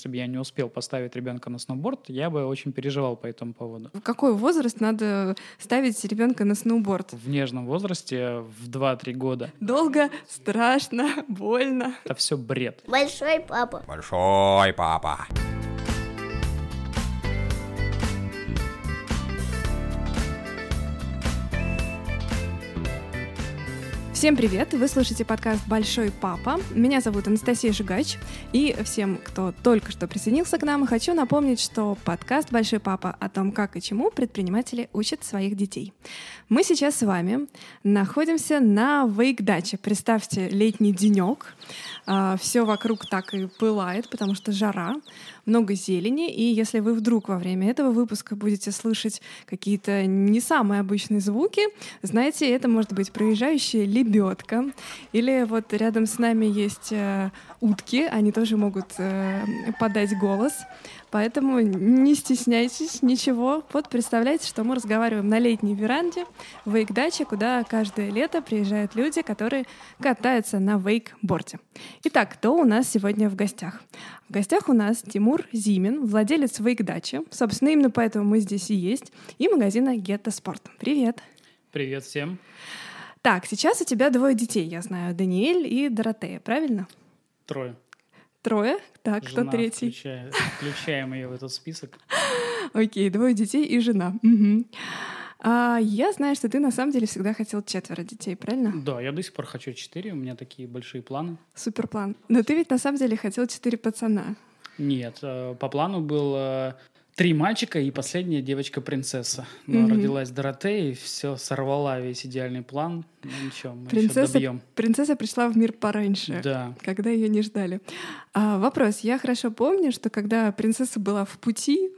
если бы я не успел поставить ребенка на сноуборд, я бы очень переживал по этому поводу. В какой возраст надо ставить ребенка на сноуборд? В нежном возрасте, в 2-3 года. Долго, страшно, больно. Это все бред. Большой папа. Большой папа. Всем привет! Вы слушаете подкаст «Большой папа». Меня зовут Анастасия Жигач. И всем, кто только что присоединился к нам, хочу напомнить, что подкаст «Большой папа» о том, как и чему предприниматели учат своих детей. Мы сейчас с вами находимся на вейк-даче. Представьте, летний денек. А, Все вокруг так и пылает, потому что жара, много зелени. И если вы вдруг во время этого выпуска будете слышать какие-то не самые обычные звуки, знаете, это может быть проезжающая лебедка. Или вот рядом с нами есть э, утки, они тоже могут э, подать голос. Поэтому не стесняйтесь ничего. Вот представляете, что мы разговариваем на летней веранде в вейк-даче, куда каждое лето приезжают люди, которые катаются на вейкборде. Итак, кто у нас сегодня в гостях? В гостях у нас Тимур Зимин, владелец вейк-дачи. Собственно, именно поэтому мы здесь и есть. И магазина Гетто Спорт. Привет! Привет всем. Так, сейчас у тебя двое детей, я знаю, Даниэль и Доротея, правильно? Трое. Трое? Так, Жена кто третий? включая- Включаем ее в этот список. Окей, двое детей и жена. Мгм. А, я знаю, что ты на самом деле всегда хотел четверо детей, правильно? Да, я до сих пор хочу четыре, у меня такие большие планы. Супер план. Но ты ведь на самом деле хотел четыре пацана. Нет, э, по плану было три мальчика и последняя девочка-принцесса. Но Мгм. родилась Доротея и все сорвала весь идеальный план. Ну ничего, мы еще Принцесса, добьем. принцесса пришла в мир пораньше. Да. когда ее не ждали. А, вопрос. Я хорошо помню, что когда принцесса была в пути,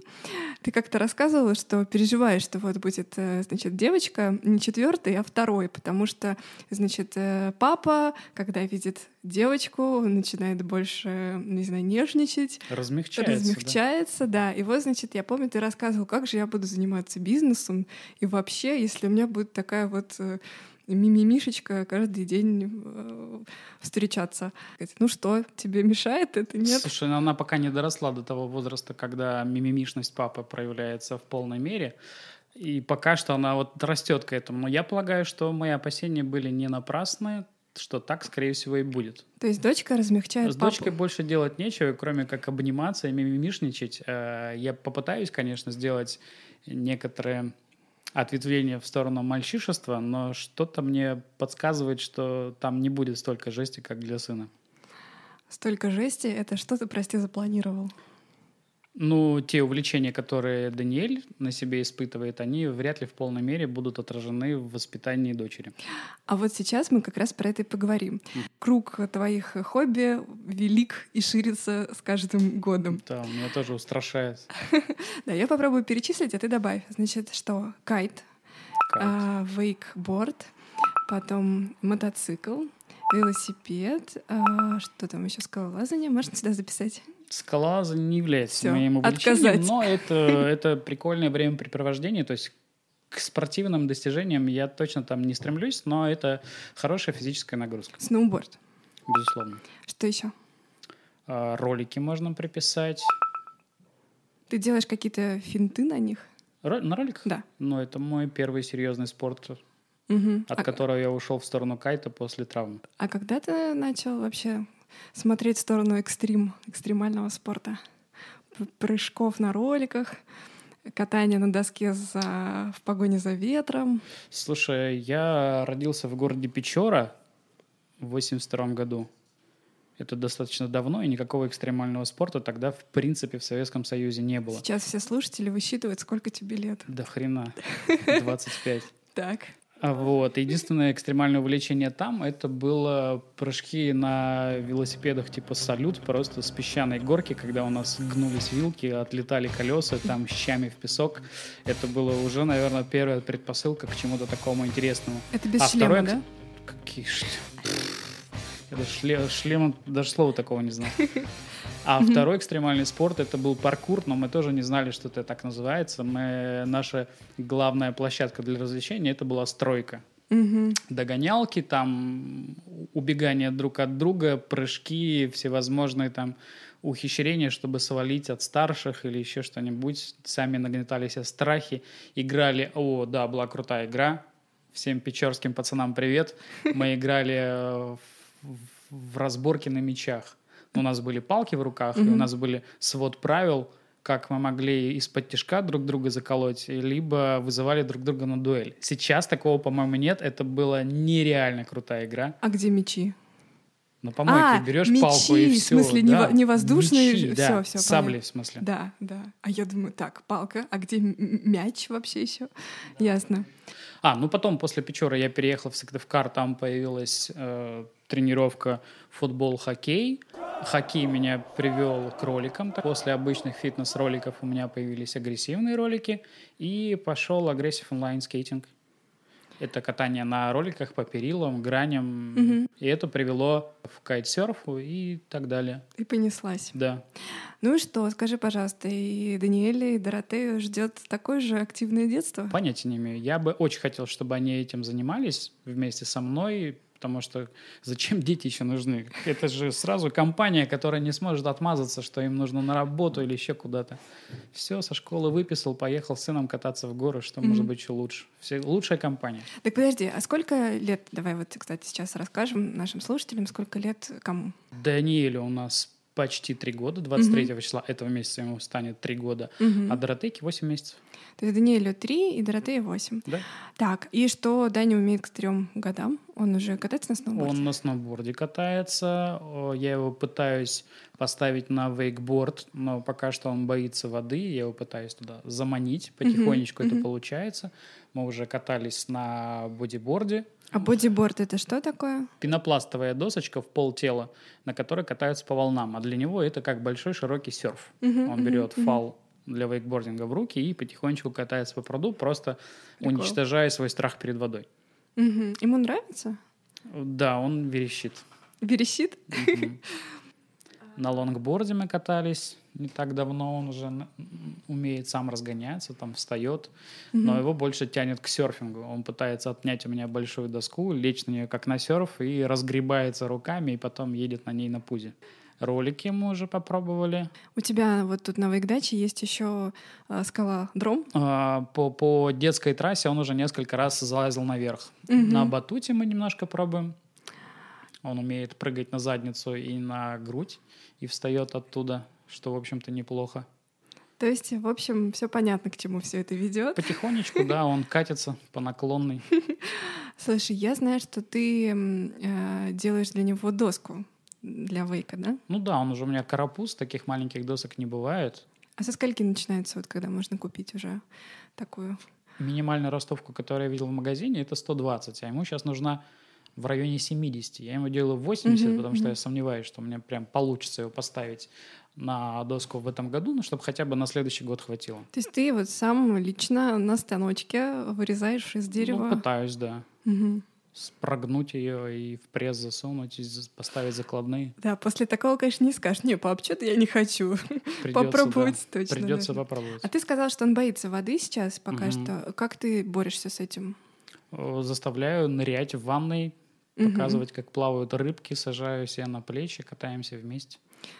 ты как-то рассказывала, что переживаешь, что вот будет, э, значит, девочка не четвертый, а второй, потому что, значит, э, папа, когда видит девочку, начинает больше, не знаю, нежничать, Размягчается. да. размягчается, да. И вот, значит, я помню, ты рассказывал, как же я буду заниматься бизнесом, и вообще, если у меня будет такая вот э, мимимишечка каждый день э, встречаться. Ну что, тебе мешает это, нет? Слушай, ну она пока не доросла до того возраста, когда мимимишность папы проявляется в полной мере. И пока что она вот растет к этому. Но я полагаю, что мои опасения были не напрасны, что так, скорее всего, и будет. То есть дочка размягчает С папу. дочкой больше делать нечего, кроме как обниматься и мимимишничать. Э, Я попытаюсь, конечно, сделать некоторые ответвления в сторону мальчишества, но что-то мне подсказывает, что там не будет столько жести, как для сына. Столько жести, это что ты, прости, запланировал? Ну, те увлечения, которые Даниэль на себе испытывает, они вряд ли в полной мере будут отражены в воспитании дочери. А вот сейчас мы как раз про это и поговорим. Круг твоих хобби велик и ширится с каждым годом. Да, меня тоже устрашает. Да, я попробую перечислить, а ты добавь. Значит, что? Кайт, а, вейкборд, потом мотоцикл, велосипед, а, что там еще скалолазание, можно сюда записать? Скалолазание не является Всё, моим увлечением, отказать. но это, это прикольное времяпрепровождение, то есть к спортивным достижениям я точно там не стремлюсь, но это хорошая физическая нагрузка, Сноуборд. безусловно. Что еще? А, Ролики можно приписать. Ты делаешь какие-то финты на них? Ро- на роликах? Да. Ну, это мой первый серьезный спорт, Мгм. от А, которого я ушел в сторону кайта после травмы. а когда ты начал вообще смотреть в сторону экстрим, экстремального спорта? Прыжков на роликах, катание на доске за, в погоне за ветром. Слушай, я родился в городе Печора в 82 году. Это достаточно давно, и никакого экстремального спорта тогда, в принципе, в Советском Союзе не было. Сейчас все слушатели высчитывают, сколько тебе лет. До хрена. 25. Так. А Вот. Единственное экстремальное увлечение там это было прыжки на велосипедах типа салют, просто с песчаной горки, когда у нас гнулись вилки, отлетали колеса, там щами в песок. Это было уже, наверное, первая предпосылка к чему-то такому интересному. Это без А шлема, второй да? Какие шлемы? Даже шле- шлема, даже слова такого не знал. А второй экстремальный спорт это был паркур, но мы тоже не знали, что это так называется. Мы, наша главная площадка для развлечения это была стройка. Догонялки, там убегание друг от друга, прыжки, всевозможные там ухищрения, чтобы свалить от старших или еще что-нибудь. Сами нагнетали себе страхи, играли. О, да, была крутая игра. Всем печорским пацанам привет. Мы играли э, в, в разборки на мечах. У нас были палки в руках, и у нас были свод правил, как мы могли из-под тяжка друг друга заколоть, либо вызывали друг друга на дуэль. Сейчас такого, по-моему, нет. Это была нереально крутая игра. А где мечи? На помойке А, берешь мечи, палку и в все. смысле, не во- не воздушные, Мечи, всё, да, всё, Сабли, понятно. в смысле. Да, да. А я думаю, так, палка, а где мяч вообще еще? Ясно. А, ну потом после Печора я переехал в Сыктывкар, там появилась э, тренировка футбол, хоккей. Хоккей меня привел к роликам. После обычных фитнес-роликов у меня появились агрессивные ролики, и пошел агрессив онлайн-скейтинг. Это катание на роликах по перилам, граням, и это привело в кайтсерфу и так далее. И понеслась. Да. Ну и что, скажи, пожалуйста, и Даниэля, и Доротею ждет такое же активное детство? Понятия не имею. Я бы очень хотел, чтобы они этим занимались вместе со мной, потому что зачем дети еще нужны? Это же сразу компания, которая не сможет отмазаться, что им нужно на работу или еще куда-то. Все, со школы выписал, поехал с сыном кататься в горы, что может быть еще лучше. Все, лучшая компания. Так подожди, а сколько лет, давай вот, кстати, сейчас расскажем нашим слушателям, сколько лет кому? Даниэлю у нас почти три года, 23 числа этого месяца ему станет три года, а Доротейке 8 месяцев. То есть Даниэлю 3 и Доротея 8. Да? Так, и что Даня умеет к трем годам? Он уже катается на сноуборде? Он на сноуборде катается. Я его пытаюсь поставить на вейкборд, но пока что он боится воды. Я его пытаюсь туда заманить. Потихонечку это получается. Мы уже катались на бодиборде. А бодиборд это что такое? Пенопластовая досочка в пол тела, на которой катаются по волнам. А для него это как большой широкий серф. Он берет фал для вейкбординга в руки и потихонечку катается по пруду, просто Прикол. уничтожая свой страх перед водой. Мгм. Ему нравится? Да, он верещит. Верещит? Мгм. На лонгборде мы катались не так давно, он уже умеет сам разгоняться, там встает, но его больше тянет к серфингу. Он пытается отнять у меня большую доску, лечь на нее как на серф и разгребается руками, и потом едет на ней на пузе. Ролики мы уже попробовали. У тебя вот тут на вейкдаче есть еще э, скала Дром. А, По, по детской трассе он уже несколько раз залазил наверх. Мгм. На батуте мы немножко пробуем. Он умеет прыгать на задницу и на грудь, и встает оттуда, что, в общем-то, неплохо. То есть, в общем, все понятно, к чему все это ведет. Потихонечку, да, он катится по наклонной. Слушай, я знаю, что ты э, делаешь для него доску для вейка, да? Ну да, он уже у меня карапуз, таких маленьких досок не бывает. А со скольки начинается, вот когда можно купить уже такую? Минимальная ростовка, которую я видел в магазине, это 120, а ему сейчас нужна в районе 70. Я ему делаю 80, Мгм, потому что мгм. я сомневаюсь, что мне прям получится его поставить на доску в этом году, ну, чтобы хотя бы на следующий год хватило. То есть ты вот сам лично на станочке вырезаешь из Ну, дерева? пытаюсь, да. Мгм. Спрогнуть ее и в пресс засунуть, и поставить закладные. Да, после такого, конечно, не скажешь, не, пап, что-то я не хочу. Придется, Попробовать да. точно. Придется нужно. попробовать. А ты сказал, что он боится воды сейчас пока Мгм. что. Как ты борешься с этим? Заставляю нырять в ванной, показывать, как плавают рыбки, сажаю себе на плечи, катаемся вместе.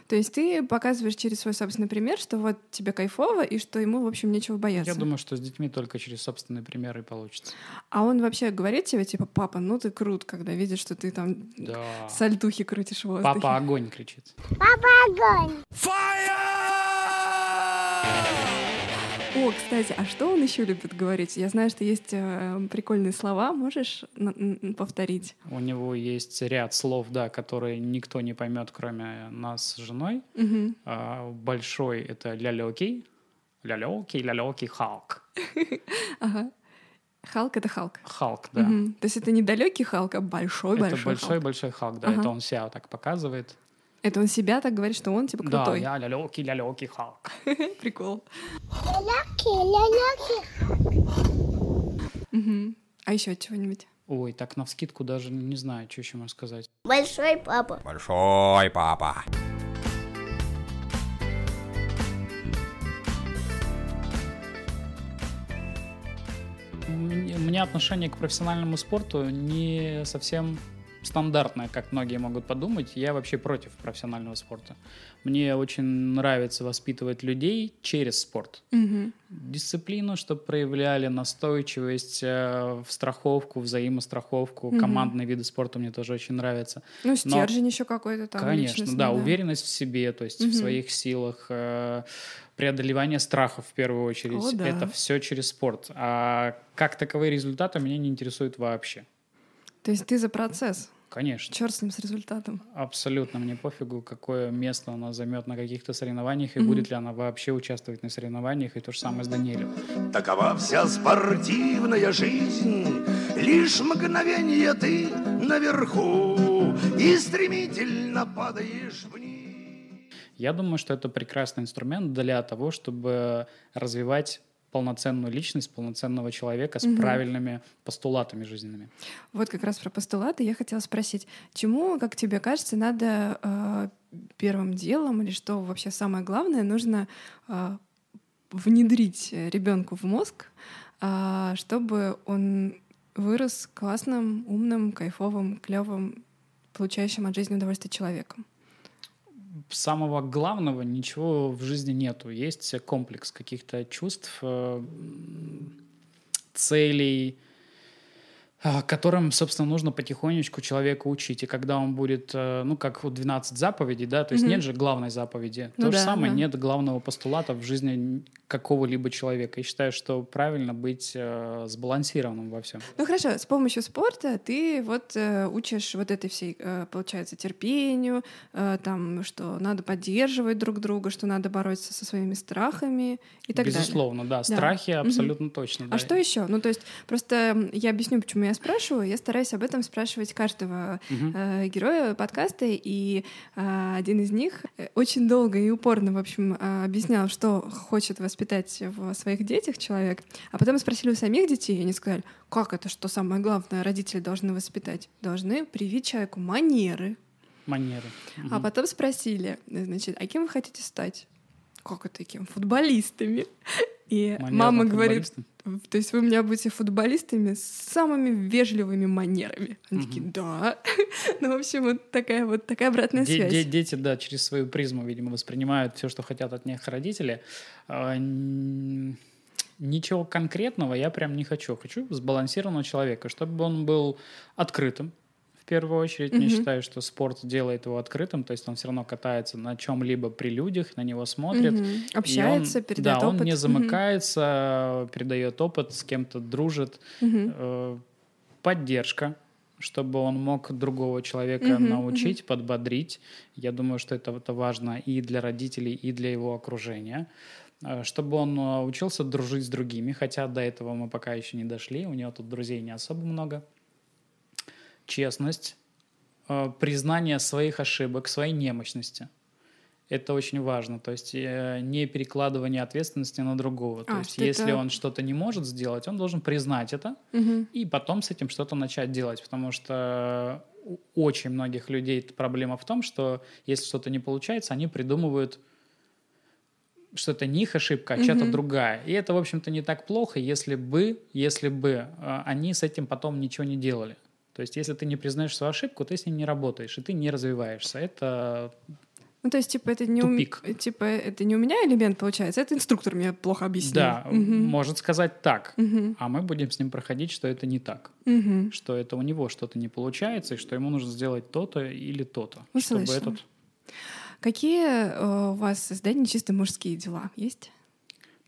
То есть ты показываешь через свой собственный пример, что вот тебе кайфово, и что ему, в общем, нечего бояться. Я думаю, что с детьми только через собственный пример и получится. А он вообще говорит тебе, типа, папа, ну ты крут, когда видит, что ты там Да. сальтухи крутишь в воздухе. Папа огонь кричит. О, кстати, а что он еще любит говорить? Я знаю, что есть э, прикольные слова. Можешь повторить? У него есть ряд слов, да, которые никто не поймет, кроме нас с женой. Мгм. А, большой — это ля-лёкий. Ля-лёкий, ля-лёкий, Халк. Ага. Халк — это Халк. Халк, да. То есть это не далекий Халк, а большой Это большой большой-большой Халк, да. Ага. Это он себя так показывает. Это он себя так говорит, что он типа Да, крутой. я ля-лёкий, ля-лёкий Халк. Прикол. Мгм. А еще чего-нибудь? Ой, так навскидку даже не знаю, что еще можно сказать. Большой папа. Большой папа. У меня отношение к профессиональному спорту не совсем стандартное, как многие могут подумать. Я вообще против профессионального спорта. Мне очень нравится воспитывать людей через спорт. Мгм. Дисциплину, чтобы проявляли, настойчивость, э, в страховку, взаимостраховку. Мгм. Командные виды спорта мне тоже очень нравятся. Ну, стержень еще какой-то там. Конечно, личностный, да, уверенность в себе, то есть Мгм. в своих силах, э, преодолевание страхов в первую очередь. О, да. Это все через спорт. А как таковые результаты меня не интересуют вообще. То есть ты за процесс. Конечно, Черт с ним с результатом. абсолютно мне пофигу, какое место она займет на каких-то соревнованиях и Мгм. будет ли она вообще участвовать на соревнованиях. И то же самое с Даниэлем. Такова вся спортивная жизнь Лишь мгновение ты наверху И стремительно падаешь вниз Я думаю, что это прекрасный инструмент для того, чтобы развивать полноценную личность, полноценного человека с Мгм. правильными постулатами жизненными. Вот как раз про постулаты я хотела спросить, чему, как тебе кажется, надо э, первым делом или что вообще самое главное нужно э, внедрить ребенку в мозг, а, чтобы он вырос классным, умным, кайфовым, клевым, получающим от жизни удовольствие человеком. Самого главного ничего в жизни нету. Есть комплекс каких-то чувств, э, целей, которым, собственно, нужно потихонечку человека учить. И когда он будет, э, ну, как вот 12 заповедей, да, то есть Мгм. нет же главной заповеди. Ну То же да, самое, да. нет главного постулата в жизни какого-либо человека. И считаю, что правильно быть э, сбалансированным во всем. Ну хорошо, с помощью спорта ты вот э, учишь вот этой всей, э, получается, терпению, э, там, что надо поддерживать друг друга, что надо бороться со своими страхами и так далее. Безусловно, да. Страхи Мгм. абсолютно точно. да. А что еще? Ну, то есть, просто я объясню, почему я спрашиваю. Я стараюсь об этом спрашивать каждого Мгм. э, героя подкаста, и э, один из них э, очень долго и упорно, в общем, э, объяснял, что хочет воспитать в своих детях человек. А потом спросили у самих детей, и они сказали, как это, что самое главное родители должны воспитать? Должны привить человеку манеры. Манеры. А Мгм. потом спросили, значит, а кем вы хотите стать? Как это кем? Футболистами. И мама говорит, то есть вы меня будете футболистами с самыми вежливыми манерами. Они Мгм. такие, да. Ну, в общем, вот такая вот такая обратная Де- связь. де- дети, да, через свою призму, видимо, воспринимают все, что хотят от них родители. А, Ничего конкретного я прям не хочу. Хочу сбалансированного человека, чтобы он был открытым. В первую очередь, я Мгм. считаю, что спорт делает его открытым, то есть он все равно катается на чем-либо при людях, на него смотрит. И Общается, он, передает да, опыт. он не замыкается, передает опыт, с кем-то дружит. Э, поддержка, чтобы он мог другого человека Мгм, научить, подбодрить. Я думаю, что это, это важно и для родителей, и для его окружения. Э, Чтобы он э, учился дружить с другими, хотя до этого мы пока еще не дошли, у него тут друзей не особо много. Честность, э, признание своих ошибок, своей немощности. Это очень важно, то есть э, не перекладывание ответственности на другого. То А, есть что если это- он что-то не может сделать, он должен признать это, Мгм. и потом с этим что-то начать делать, потому что у очень многих людей проблема в том, что если что-то не получается, они придумывают, что это не их ошибка, а чья-то Мгм. другая. И это, в общем-то, не так плохо, если бы, если бы э, они с этим потом ничего не делали. То есть, если ты не признаешь свою ошибку, ты с ней не работаешь, и ты не развиваешься. Это Ну, то есть, типа, это не, у... типа, это не у меня элемент получается, это инструктор мне плохо объяснил. да, Мгм. может сказать так, Мгм. а мы будем с ним проходить, что это не так. Мгм. что это у него что-то не получается, и что ему нужно сделать то-то или то-то, чтобы Услышала. этот... Какие э, у вас создания чисто мужские дела есть?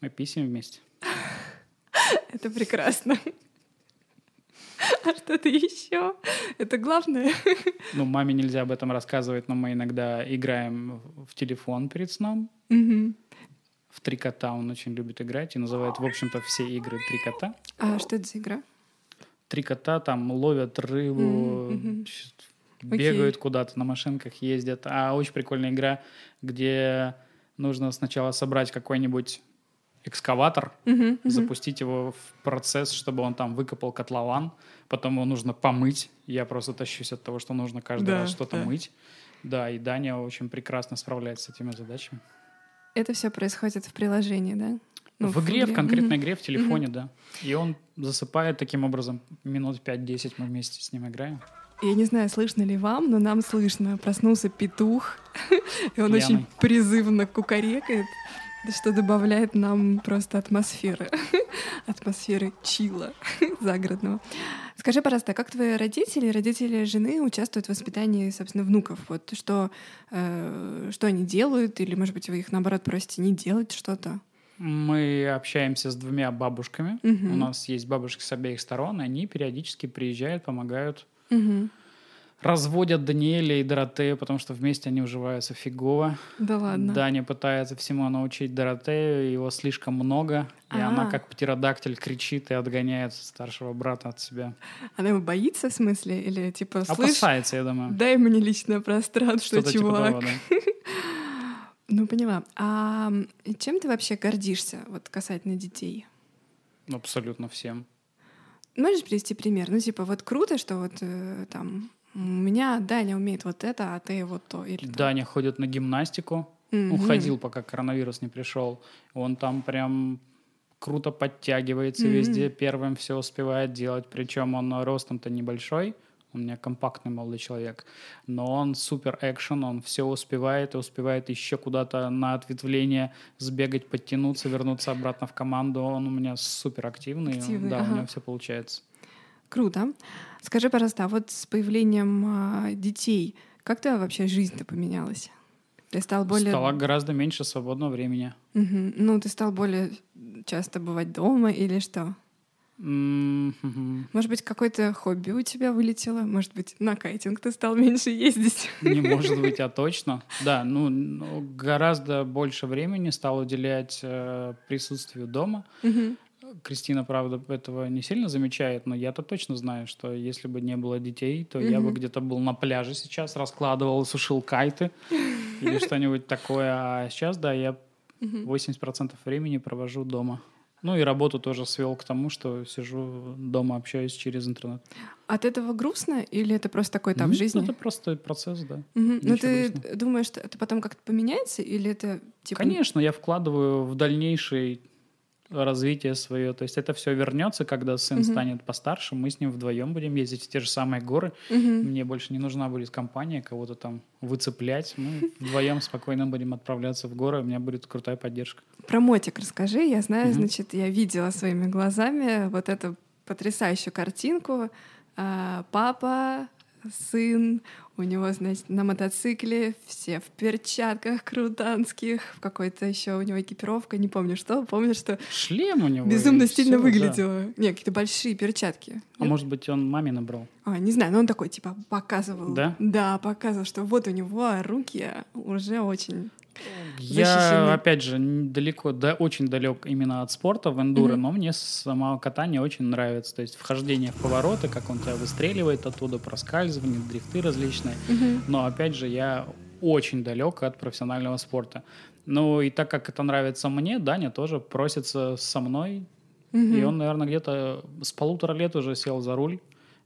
Мы писем вместе. Это прекрасно. А что-то еще? Это главное. Ну, маме нельзя об этом рассказывать, но мы иногда играем в телефон перед сном. Мгм. В три кота он очень любит играть и называет, в общем-то, все игры три кота. А что это за игра? Три кота там ловят рыбу, Окей. бегают куда-то, на машинках ездят. А очень прикольная игра, где нужно сначала собрать какой-нибудь экскаватор, Мгм, мгм. запустить его в процесс, чтобы он там выкопал котлован, потом его нужно помыть. Я просто тащусь от того, что нужно каждый Да, раз что-то да. мыть. Да, и Даня очень прекрасно справляется с этими задачами. Это все происходит в приложении, да? Ну, в игре, в конкретной Мгм. игре, в телефоне, да. И он засыпает таким образом. Минут 5-10 мы вместе с ним играем. Я не знаю, слышно ли вам, но нам слышно. Проснулся петух, и он Пьяный. очень призывно кукарекает, что добавляет нам просто атмосферы. Атмосферы чила загородного. Скажи, пожалуйста, как твои родители, родители жены участвуют в воспитании, собственно, внуков? Вот что, э, что они делают? Или, может быть, вы их, наоборот, просите не делать что-то? Мы общаемся с двумя бабушками. Мгм. У нас есть бабушки с обеих сторон, они периодически приезжают, помогают. Мгм. Разводят Даниэля и Доротею, потому что вместе они уживаются фигово. Да ладно. Даня пытается всему научить Доротею, его слишком много, и она А. как птеродактиль кричит и отгоняет старшего брата от себя. Она его боится, в смысле? Или типа, слышь, Опасается, я думаю. дай мне личное пространство, Что-то типа чувак. того, да. Ну, поняла. А чем ты вообще гордишься, вот касательно детей? Абсолютно всем. Можешь привести пример? Ну, типа, вот круто, что вот э, там у меня Даня умеет вот это, а ты вот то. Или там. Даня ходит на гимнастику. Мгм. Уходил, пока коронавирус не пришел. Он там прям круто подтягивается Мгм. везде, первым все успевает делать. Причем он ростом-то небольшой. У меня компактный молодой человек. Но он супер экшен, он все успевает и успевает еще куда-то на ответвление сбегать, подтянуться, вернуться обратно в команду. Он у меня супер активный. Активный, да, ага. у него все получается. Круто. Скажи, пожалуйста, а вот с появлением а, детей, как твоя вообще жизнь-то поменялась? Ты стал более... Стало гораздо меньше свободного времени. Мгм. Ну, ты стал более часто бывать дома или что? Мгм. Может быть, какое-то хобби у тебя вылетело? Может быть, на кайтинг ты стал меньше ездить? Не может быть, а точно. Да, ну, ну, гораздо больше времени стал уделять э, присутствию дома. Мгм. Кристина, правда, этого не сильно замечает, но я-то точно знаю, что если бы не было детей, то я бы где-то был на пляже сейчас, раскладывал, сушил кайты или что-нибудь такое. А сейчас, да, я Мгм. 80% времени провожу дома. Ну и работу тоже свел к тому, что сижу дома, общаюсь через интернет. От этого грустно или это просто такой этап Ну, жизни? Это просто процесс, да. Мгм. Ну, ничего ты грустного. думаешь, что это потом как-то поменяется или это типа... Конечно, я вкладываю в дальнейшее развитие свое. То есть это все вернется, когда сын Мгм. станет постарше, мы с ним вдвоем будем ездить в те же самые горы. Мгм. Мне больше не нужна будет компания, кого-то там выцеплять. Мы вдвоем спокойно будем отправляться в горы, у меня будет крутая поддержка. Про мотик расскажи. Я знаю, Мгм. значит, я видела своими глазами вот эту потрясающую картинку. А, Папа, сын, у него, значит, на мотоцикле, все в перчатках крутанских, в какой-то еще у него экипировка, не помню что. Помню, что Шлем у него. безумно стильно да. выглядело. Не, какие-то большие перчатки. А может быть, он маме набрал? А, не знаю, но он такой, типа, показывал. Да? Да, показывал, что вот у него руки уже очень... Я, Защищены. опять же, далеко, да, очень далек именно от спорта в эндуро, Мгм. но мне само катание очень нравится. То есть вхождение в повороты, как он тебя выстреливает оттуда, проскальзывание, дрифты различные. Но опять же, я очень далек от профессионального спорта. Ну и так как это нравится мне, Даня тоже просится со мной. Мгм. И он, наверное, где-то с полутора лет уже сел за руль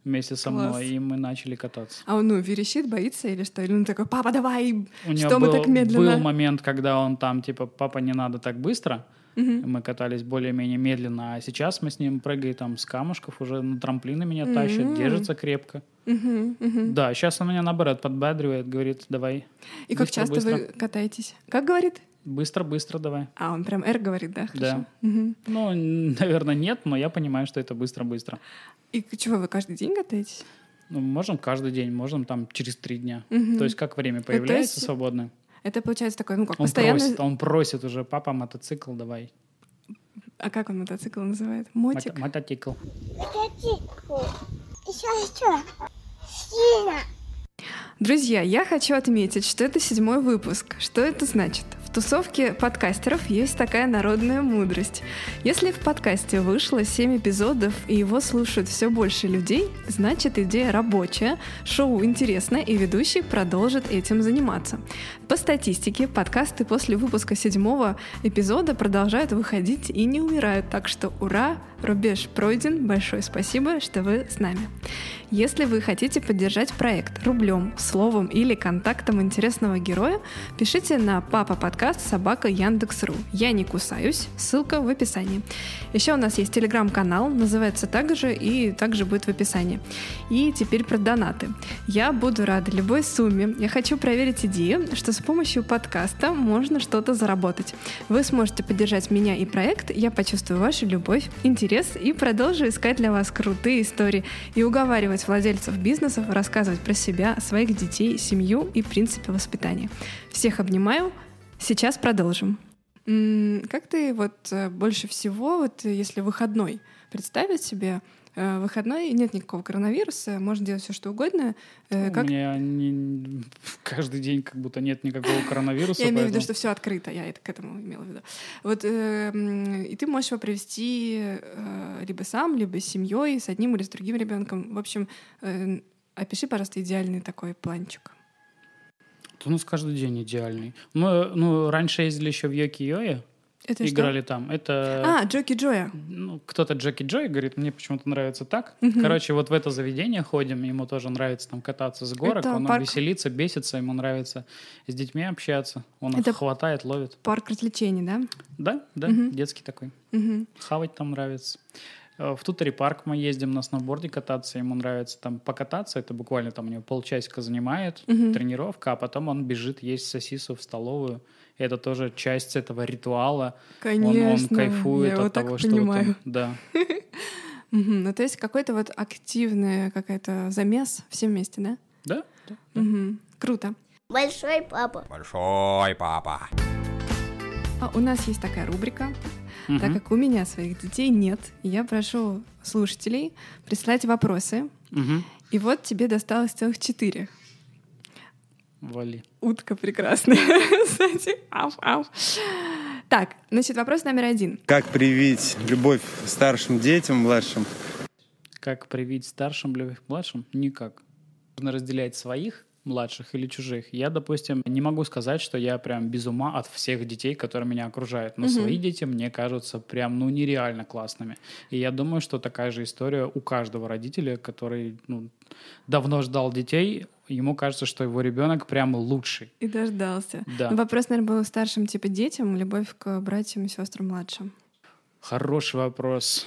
вместе со Класс. мной, и мы начали кататься. А он, ну, верещит, боится или что? Или он такой, папа, давай! У него Что мы был, так медленно? был момент, когда он там, типа, папа, не надо так быстро. Мгм. Мы катались более-менее медленно, а сейчас мы с ним прыгаем там с камушков, уже на трамплины меня тащит, М. держится крепко. Мгм. Да, сейчас он меня, наоборот, подбадривает, говорит, давай, И как Быстро, часто вы катаетесь? Как говорит? Быстро-быстро давай. А, он прям «Р» говорит, да? Хорошо. Да. Мгм. Ну, наверное, нет, но я понимаю, что это быстро-быстро. И чего, вы каждый день катаетесь? Ну, можем каждый день, можем там через три дня. Мгм. То есть как время то появляется есть свободное, Это получается такой, ну как, он постоянно... просит, он просит уже, папа, мотоцикл давай. А как он мотоцикл называет? Мотик? Мото- мотоцикл. Мотоцикл. Еще, еще. Сильно. Друзья, я хочу отметить, что это седьмой выпуск. Что это значит? В тусовке подкастеров есть такая народная мудрость. Если в подкасте вышло 7 эпизодов и его слушают все больше людей, значит идея рабочая, шоу интересно и ведущий продолжит этим заниматься. По статистике, подкасты после выпуска седьмого эпизода продолжают выходить и не умирают. Так что ура, рубеж пройден. Большое спасибо, что вы с нами. Если вы хотите поддержать проект рублем, словом или контактом интересного героя, пишите на папа подкаст «Собака Яндекс.ру». Я не кусаюсь, ссылка в описании. Еще у нас есть телеграм-канал, называется так же и также будет в описании. И теперь про донаты. Я буду рада любой сумме. Я хочу проверить идею, что с помощью подкаста можно что-то заработать. Вы сможете поддержать меня и проект, я почувствую вашу любовь, интерес и продолжу искать для вас крутые истории и уговаривать владельцев бизнесов рассказывать про себя, своих детей, семью и принципы воспитания. Всех обнимаю. Сейчас продолжим. Как ты вот э, больше всего, вот если выходной представить себе, э, выходной нет никакого коронавируса, можно делать все что угодно. э, У Как меня не- каждый день как будто нет никакого коронавируса. Я имею в виду, что все открыто, я это к этому имела в виду. Вот и ты можешь его провести либо сам, либо с семьей, с одним или с другим ребенком. В общем, опиши, пожалуйста, идеальный такой планчик. У нас каждый день идеальный. Мы ну, раньше ездили еще в Йоки-Йои, Это что? играли там. Это А, Джоки Джоя. ну, кто-то Джеки Джой говорит, мне почему-то нравится так. Мгм. Короче, вот в это заведение ходим, ему тоже нравится там кататься с горок, Это он парк- веселится, бесится, ему нравится с детьми общаться, он Это- их хватает, ловит. Парк развлечений, да? Да, да, Мгм. детский такой. Мгм. Хавать там нравится. Э, В Тутори парк мы ездим на сноуборде кататься, ему нравится там покататься, это буквально там у него полчасика занимает, Мгм. тренировка, а потом он бежит есть сосису в столовую. И это тоже часть этого ритуала. Он- Конечно, он, кайфует я от так того, что вот он- понимаю. да. Ну, то есть какой-то вот активный какая-то замес все вместе, да? Да. Круто. Большой папа. Большой папа. А у нас есть такая рубрика. Так Мгм. как у меня своих детей нет, я прошу слушателей присылать вопросы. Мгм. И вот тебе досталось целых четыре. Вали. Утка прекрасная. Кстати, ав, ав. Так, значит, вопрос номер один. Как привить любовь старшим детям, младшим? Как привить старшим любовь к младшим? Никак. Нужно разделять своих младших или чужих. Я, допустим, не могу сказать, что я прям без ума от всех детей, которые меня окружают. Но Мгм. свои дети мне кажутся прям, ну, нереально классными. И я думаю, что такая же история у каждого родителя, который, ну, давно ждал детей, ему кажется, что его ребенок прям лучший. И дождался. Да. Вопрос, наверное, был старшим типа детям, любовь к братьям и сестрам младшим. Хороший вопрос.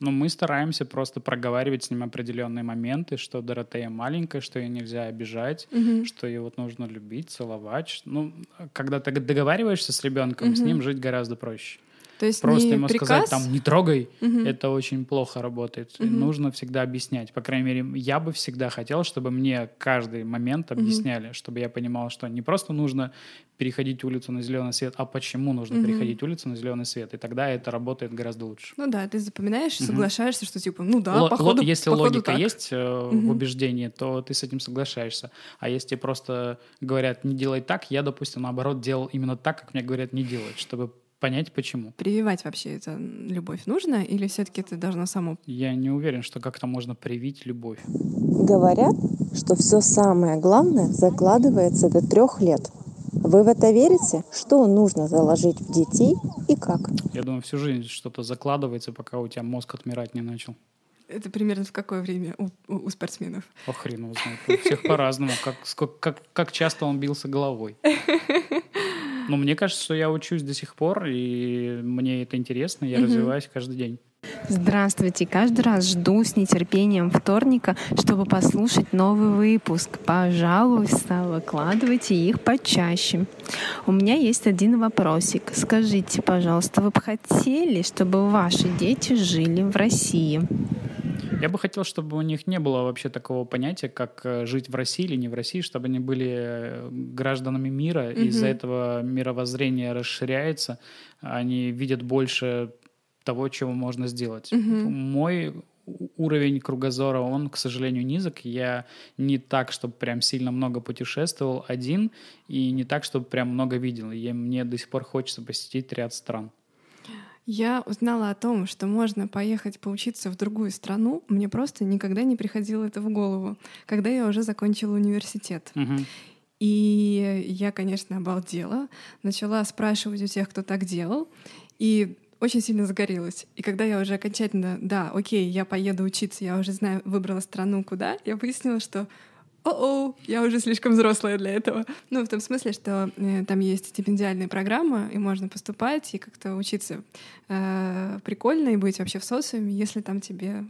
Ну, мы стараемся просто проговаривать с ним определенные моменты, что Доротея маленькая, что ее нельзя обижать, Мгм. что ее вот нужно любить, целовать. Ну, когда ты договариваешься с ребенком, с Мгм. ним жить гораздо проще. То есть Просто ему приказ? сказать там не трогай, Мгм. это очень плохо работает. Мгм. Нужно всегда объяснять. По крайней мере, я бы всегда хотел, чтобы мне каждый момент объясняли, чтобы я понимал, что не просто нужно переходить улицу на зеленый свет, а почему нужно Мгм. переходить улицу на зеленый свет. И тогда это работает гораздо лучше. Ну да, ты запоминаешь, Мгм. соглашаешься, что типа, ну да, Ло- походу, если походу логика так. есть э, Мгм. в убеждении, то ты с этим соглашаешься. А если просто говорят не делай так, я, допустим, наоборот делал именно так, как мне говорят не делать, чтобы понять почему. Прививать вообще это любовь нужно или все-таки это должно само? Я не уверен, что как-то можно привить любовь. Говорят, что все самое главное закладывается до трех лет. Вы в это верите? Что нужно заложить в детей и как? Я думаю, всю жизнь что-то закладывается, пока у тебя мозг отмирать не начал. Это примерно в какое время у, у- у спортсменов? О, хрен его знает. У всех по-разному. Как, как, как часто он бился головой. Но мне кажется, что я учусь до сих пор, и мне это интересно, я развиваюсь каждый день. Здравствуйте! Каждый раз жду с нетерпением вторника, чтобы послушать новый выпуск. Пожалуйста, выкладывайте их почаще. У меня есть один вопросик. Скажите, пожалуйста, вы бы хотели, чтобы ваши дети жили в России? Я бы хотел, чтобы у них не было вообще такого понятия, как э, жить в России или не в России, чтобы они были э, гражданами мира, и Мгм. из-за этого мировоззрение расширяется, они видят больше того, чего можно сделать. Мгм. Мой уровень кругозора, он, к сожалению, низок. Я не так, чтобы прям сильно много путешествовал один, и не так, чтобы прям много видел. И мне до сих пор хочется посетить ряд стран. Я узнала о том, что можно поехать поучиться в другую страну. Мне просто никогда не приходило это в голову, когда я уже закончила университет. Мгм. И я, конечно, обалдела. Начала спрашивать у тех, кто так делал. И очень сильно загорелась. И когда я уже окончательно, да, окей, я поеду учиться, я уже знаю, выбрала страну куда, я выяснила, что о-о, я уже слишком взрослая для этого. Ну, в том смысле, что э, там есть стипендиальная программа, и можно поступать и как-то учиться э, прикольно и быть вообще в социуме, если там тебе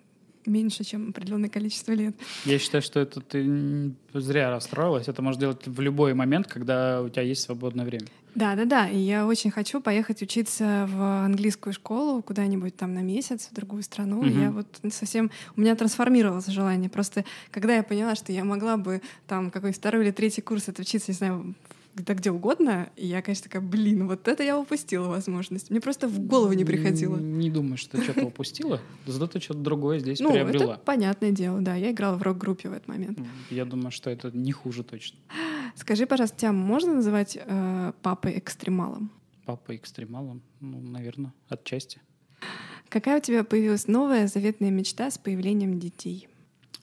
меньше, чем определенное количество лет. Я считаю, что это ты зря расстроилась. Это можно делать в любой момент, когда у тебя есть свободное время. Да, да, да. И я очень хочу поехать учиться в английскую школу куда-нибудь там на месяц в другую страну. Мгм. Я вот совсем у меня трансформировалось желание. Просто когда я поняла, что я могла бы там какой второй или третий курс отучиться, не знаю, да где угодно, и я, конечно, такая, блин, вот это я упустила возможность. Мне просто в голову не приходило. Не думаю, что ты что-то упустила. Зато ты что-то другое здесь Ну, приобрела. это понятное дело, да. Я играла в рок-группе в этот момент. Я думаю, что это не хуже точно. Скажи, пожалуйста, тебя можно называть э, папой-экстремалом? Папа экстремалом, ну, наверное, отчасти. Какая у тебя появилась новая заветная мечта с появлением детей?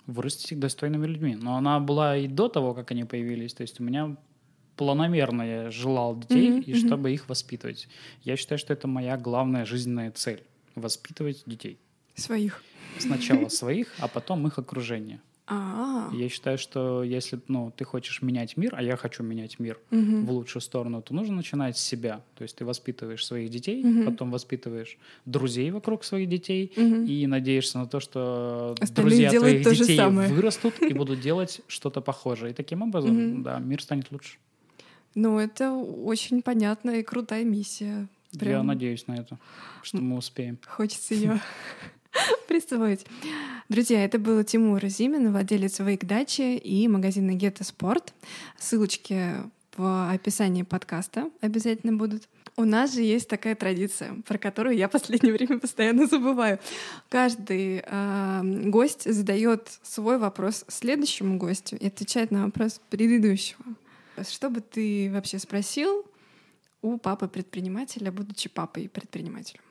Вырастить их достойными людьми. Но она была и до того, как они появились. То есть у меня планомерно я желал детей, Мгм, и мгм. чтобы их воспитывать. Я считаю, что это моя главная жизненная цель — воспитывать детей. Своих. Сначала своих, а потом их окружение. А, Я считаю, что если ну, ты хочешь менять мир, а я хочу менять мир Мгм. в лучшую сторону, то нужно начинать с себя. То есть ты воспитываешь своих детей, Мгм. потом воспитываешь друзей вокруг своих детей Мгм. и надеешься на то, что Остальные друзья твоих детей вырастут и будут делать что-то похожее. И таким образом, да, мир станет лучше. Ну, это очень понятная и крутая миссия. Я Прям надеюсь на это, что мы успеем. Хочется ее представить. Друзья, это был Тимур Зимин, владелец Вейк Дачи и магазина Гетто Спорт. Ссылочки в описании подкаста обязательно будут. У нас же есть такая традиция, про которую я в последнее время постоянно забываю. Каждый э, гость задает свой вопрос следующему гостю и отвечает на вопрос предыдущего. Что бы ты вообще спросил у папы предпринимателя, будучи папой предпринимателем?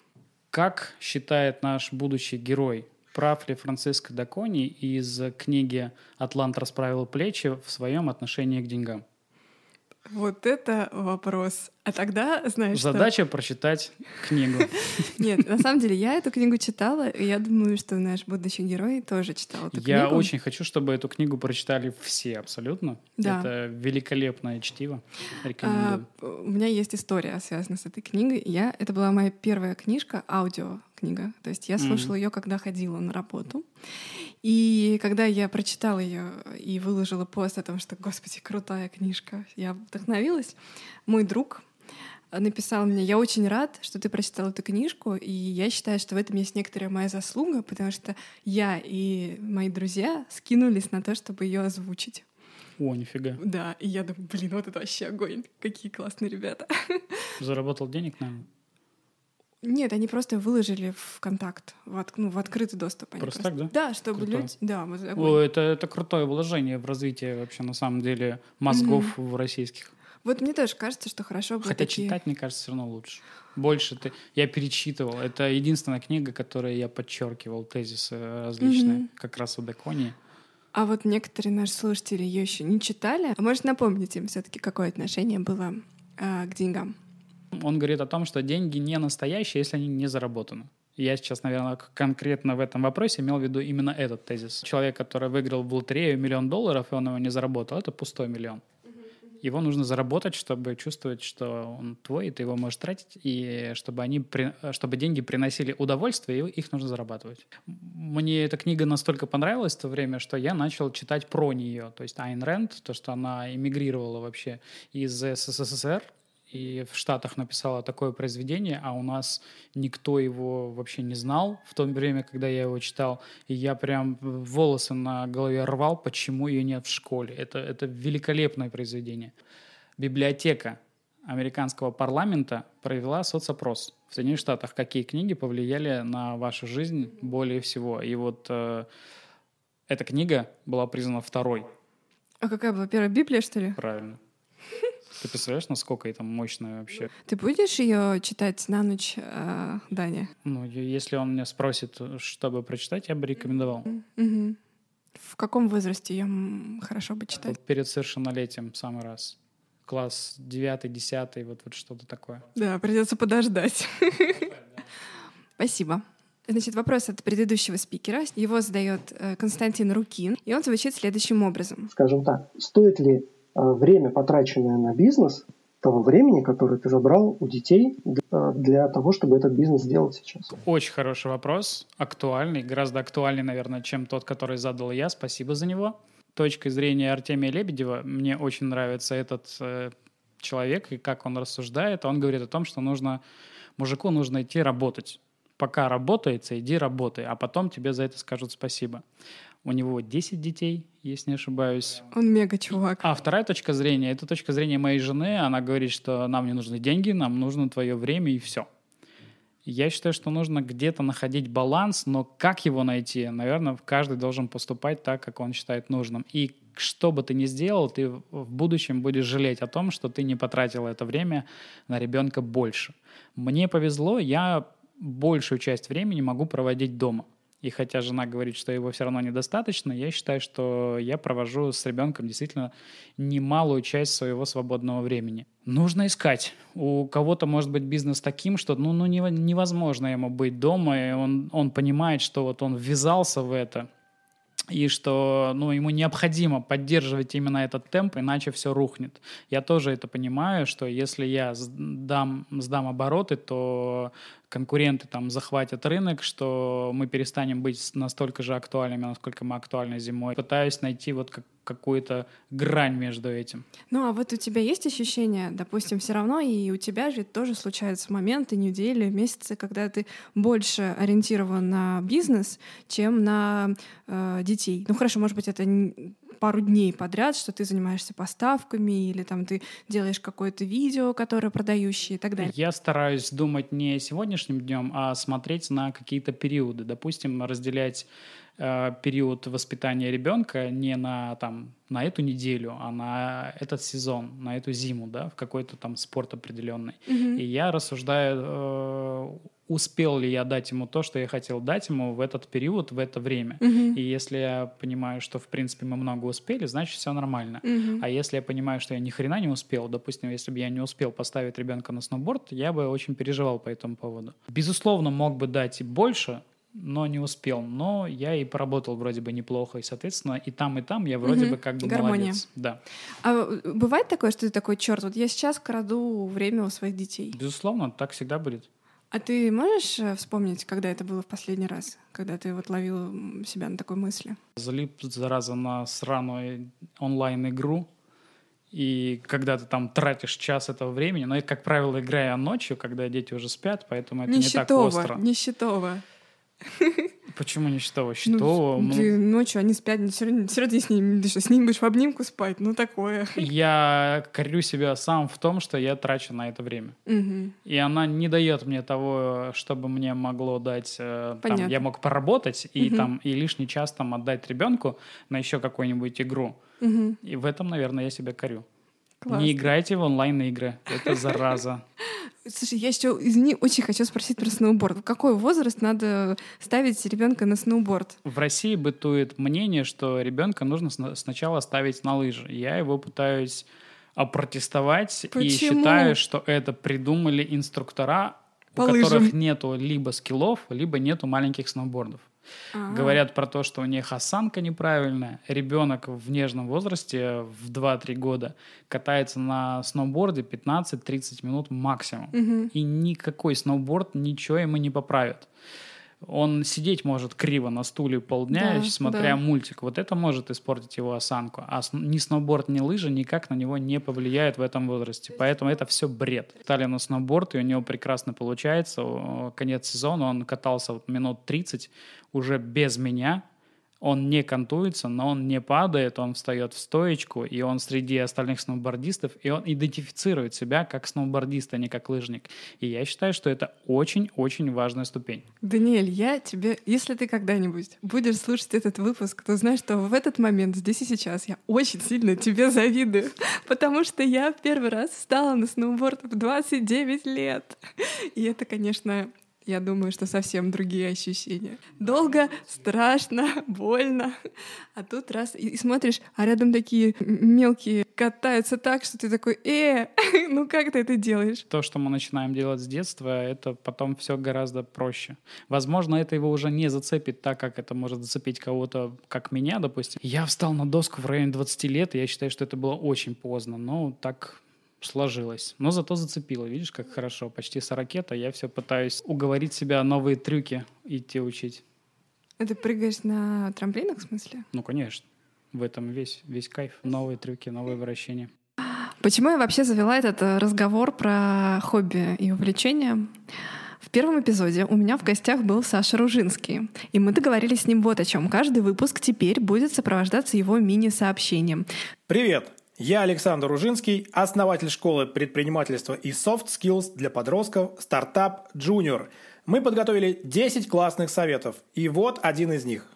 Как считает наш будущий герой, прав ли Франциско Дакони из книги «Атлант расправил плечи» в своем отношении к деньгам? Вот это вопрос. А тогда, знаешь, что- Задача прочитать книгу. Нет, на самом деле я эту книгу читала, и я думаю, что наш будущий герой тоже читал эту Я книгу. очень хочу, чтобы эту книгу прочитали все абсолютно. Да. Это великолепное чтиво. А, Рекомендую. у меня есть история, связанная с этой книгой. Я, это была моя первая книжка, аудиокнига. То есть я слушала ее, когда ходила на работу. И когда я прочитала ее и выложила пост о том, что, господи, крутая книжка, я вдохновилась, мой друг написал мне, я очень рад, что ты прочитал эту книжку, и я считаю, что в этом есть некоторая моя заслуга, потому что я и мои друзья скинулись на то, чтобы ее озвучить. О, нифига. Да, и я думаю, блин, вот это вообще огонь, какие классные ребята. Заработал денег, наверное? Нет, они просто выложили в контакт, в, от- ну, в открытый доступ. Они Просто так, да? Да, чтобы Круто. люди... Да, вот. О, это, это крутое вложение в развитие вообще, на самом деле, мозгов в российских. Вот мне тоже кажется, что хорошо бы Хотя такие... читать, мне кажется, все равно лучше. Больше ты... Я перечитывал. Это единственная книга, которой я подчеркивал тезисы различные. Мгм. Как раз у Декони. А вот некоторые наши слушатели ее еще не читали. А может, напомнить им все-таки, какое отношение было а, к деньгам? Он говорит о том, что деньги не настоящие, если они не заработаны. Я сейчас, наверное, конкретно в этом вопросе имел в виду именно этот тезис. Человек, который выиграл в лотерею миллион долларов, и он его не заработал, это пустой миллион. Его нужно заработать, чтобы чувствовать, что он твой, и ты его можешь тратить, и чтобы, они, чтобы деньги приносили удовольствие, и их нужно зарабатывать. Мне эта книга настолько понравилась в то время, что я начал читать про нее. То есть Айн Рэнд, то, что она эмигрировала вообще из СССР, и в Штатах написала такое произведение, а у нас никто его вообще не знал в то время, когда я его читал. И я прям волосы на голове рвал, почему ее нет в школе. Это, это великолепное произведение. Библиотека американского парламента провела соцопрос в Соединенных Штатах. Какие книги повлияли на вашу жизнь более всего? И вот э, эта книга была признана второй. А какая была первая Библия, что ли? Правильно. Ты представляешь, насколько это мощное вообще? Ты будешь ее читать на ночь, а, Даня? Ну, если он меня спросит, чтобы прочитать, я бы рекомендовал. Мгм. В каком возрасте ее хорошо бы читать? Вот перед совершеннолетием в самый раз. Класс 9, 10, вот, вот что-то такое. Да, придется подождать. Спасибо. Значит, вопрос от предыдущего спикера. Его задает э, Константин Рукин, и он звучит следующим образом. Скажем так, стоит ли э, время, потраченное на бизнес, того времени, которое ты забрал у детей э, для того, чтобы этот бизнес сделать сейчас? Очень хороший вопрос, актуальный, гораздо актуальнее, наверное, чем тот, который задал я. Спасибо за него. Точкой зрения Артемия Лебедева мне очень нравится этот э, человек и как он рассуждает. Он говорит о том, что нужно мужику нужно идти работать пока работается, иди работай, а потом тебе за это скажут спасибо. У него 10 детей, если не ошибаюсь. Он мега чувак. А вторая точка зрения, это точка зрения моей жены. Она говорит, что нам не нужны деньги, нам нужно твое время и все. Я считаю, что нужно где-то находить баланс, но как его найти? Наверное, каждый должен поступать так, как он считает нужным. И что бы ты ни сделал, ты в будущем будешь жалеть о том, что ты не потратил это время на ребенка больше. Мне повезло, я большую часть времени могу проводить дома. И хотя жена говорит, что его все равно недостаточно, я считаю, что я провожу с ребенком действительно немалую часть своего свободного времени. Нужно искать. У кого-то может быть бизнес таким, что ну, ну невозможно ему быть дома, и он, он понимает, что вот он ввязался в это, и что ну, ему необходимо поддерживать именно этот темп, иначе все рухнет. Я тоже это понимаю, что если я сдам, сдам обороты, то конкуренты там захватят рынок, что мы перестанем быть настолько же актуальными, насколько мы актуальны зимой. Пытаюсь найти вот как, какую-то грань между этим. Ну а вот у тебя есть ощущение, допустим, все равно и у тебя же тоже случаются моменты, недели, месяцы, когда ты больше ориентирован на бизнес, чем на э, детей. Ну хорошо, может быть, это пару дней подряд, что ты занимаешься поставками или там ты делаешь какое-то видео, которое продающее и так далее. Я стараюсь думать не сегодняшним днем, а смотреть на какие-то периоды. Допустим, разделять э, период воспитания ребенка не на там на эту неделю, а на этот сезон, на эту зиму, да, в какой-то там спорт определенный. Mm-hmm. И я рассуждаю э, успел ли я дать ему то, что я хотел дать ему в этот период, в это время. Uh-huh. И если я понимаю, что, в принципе, мы много успели, значит, все нормально. Uh-huh. А если я понимаю, что я ни хрена не успел, допустим, если бы я не успел поставить ребенка на сноуборд, я бы очень переживал по этому поводу. Безусловно, мог бы дать и больше, но не успел. Но я и поработал вроде бы неплохо, и, соответственно, и там, и там я вроде угу. бы как бы Гармония. молодец. Да. А э, бывает такое, что ты такой, черт, вот я сейчас краду время у своих детей? Безусловно, так всегда будет. А ты можешь э, вспомнить, когда это было в последний раз, когда ты вот ловил себя на такой мысли? Залип, зараза, на сраную онлайн-игру, и когда ты там тратишь час этого времени, но это, как правило, играя ночью, когда дети уже спят, поэтому это нищетово, не так остро. Нищетово. Почему не счетово? Счетово. Ну, ты ночью они спят, все равно, все равно с ты что, с ним будешь в обнимку спать? Ну, такое. Я корю себя сам в том, что я трачу на это время. Угу. И она не дает мне того, чтобы мне могло дать... Э, там, я мог поработать и, угу. там, и лишний час там отдать ребенку на еще какую-нибудь игру. Угу. И в этом, наверное, я себя корю. Классно. Не играйте в онлайн-игры. Это зараза. Слушай, я еще, извини, очень хочу спросить про сноуборд. В какой возраст надо ставить ребенка на сноуборд? В России бытует мнение, что ребенка нужно сначала ставить на лыжи. Я его пытаюсь опротестовать Почему? и считаю, что это придумали инструктора, По у лыжам. которых нету либо скиллов, либо нету маленьких сноубордов. Ага. Говорят про то, что у них осанка неправильная. Ребенок в нежном возрасте, в 2-3 года, катается на сноуборде 15-30 минут максимум. Угу. И никакой сноуборд ничего ему не поправит он сидеть может криво на стуле полдня, да, смотря да. мультик. Вот это может испортить его осанку. А ни сноуборд, ни лыжи никак на него не повлияют в этом возрасте. Поэтому это все бред. Стали на сноуборд, и у него прекрасно получается. Конец сезона он катался минут 30 уже без меня, он не контуется, но он не падает, он встает в стоечку, и он среди остальных сноубордистов, и он идентифицирует себя как сноубордист, а не как лыжник. И я считаю, что это очень-очень важная ступень. Даниэль, я тебе, если ты когда-нибудь будешь слушать этот выпуск, то знаешь, что в этот момент, здесь и сейчас, я очень сильно тебе завидую, потому что я первый раз встала на сноуборд в 29 лет. И это, конечно, я думаю, что совсем другие ощущения. Долго, страшно, больно. А тут раз и, смотришь, а рядом такие мелкие катаются так, что ты такой, э, ну как ты это делаешь? То, что мы начинаем делать с детства, это потом все гораздо проще. Возможно, это его уже не зацепит так, как это может зацепить кого-то, как меня, допустим. Я встал на доску в районе 20 лет, и я считаю, что это было очень поздно. Но так сложилось. Но зато зацепило. Видишь, как хорошо. Почти с ракета. Я все пытаюсь уговорить себя новые трюки идти учить. А ты прыгаешь на трамплинах, в смысле? Ну, конечно. В этом весь, весь кайф. Новые трюки, новые вращения. Почему я вообще завела этот э, разговор про хобби и увлечения? В первом эпизоде у меня в гостях был Саша Ружинский, и мы договорились с ним вот о чем. Каждый выпуск теперь будет сопровождаться его мини-сообщением. Привет! Я Александр Ружинский, основатель школы предпринимательства и soft skills для подростков «Стартап Junior». Мы подготовили 10 классных советов, и вот один из них.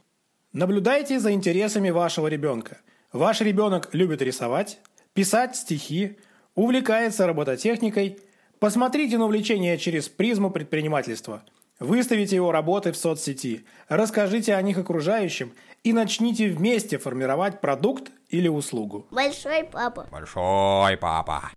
Наблюдайте за интересами вашего ребенка. Ваш ребенок любит рисовать, писать стихи, увлекается робототехникой. Посмотрите на увлечение через призму предпринимательства. Выставите его работы в соцсети, расскажите о них окружающим и начните вместе формировать продукт или услугу. Большой папа. Большой папа.